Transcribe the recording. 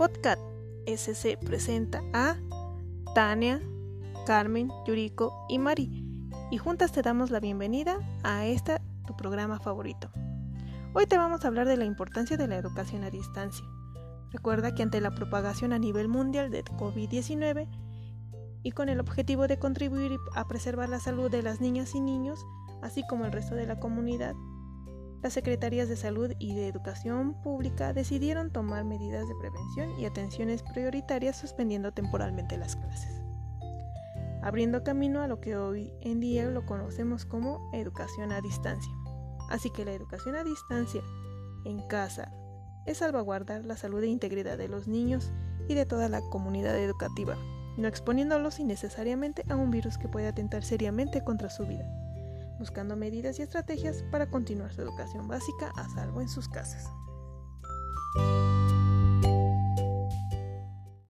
Podcast SC presenta a Tania, Carmen, Yuriko y Mari y juntas te damos la bienvenida a este tu programa favorito. Hoy te vamos a hablar de la importancia de la educación a distancia. Recuerda que ante la propagación a nivel mundial de COVID-19 y con el objetivo de contribuir a preservar la salud de las niñas y niños, así como el resto de la comunidad, las Secretarías de Salud y de Educación Pública decidieron tomar medidas de prevención y atenciones prioritarias suspendiendo temporalmente las clases, abriendo camino a lo que hoy en día lo conocemos como educación a distancia. Así que la educación a distancia en casa es salvaguardar la salud e integridad de los niños y de toda la comunidad educativa, no exponiéndolos innecesariamente a un virus que puede atentar seriamente contra su vida buscando medidas y estrategias para continuar su educación básica a salvo en sus casas.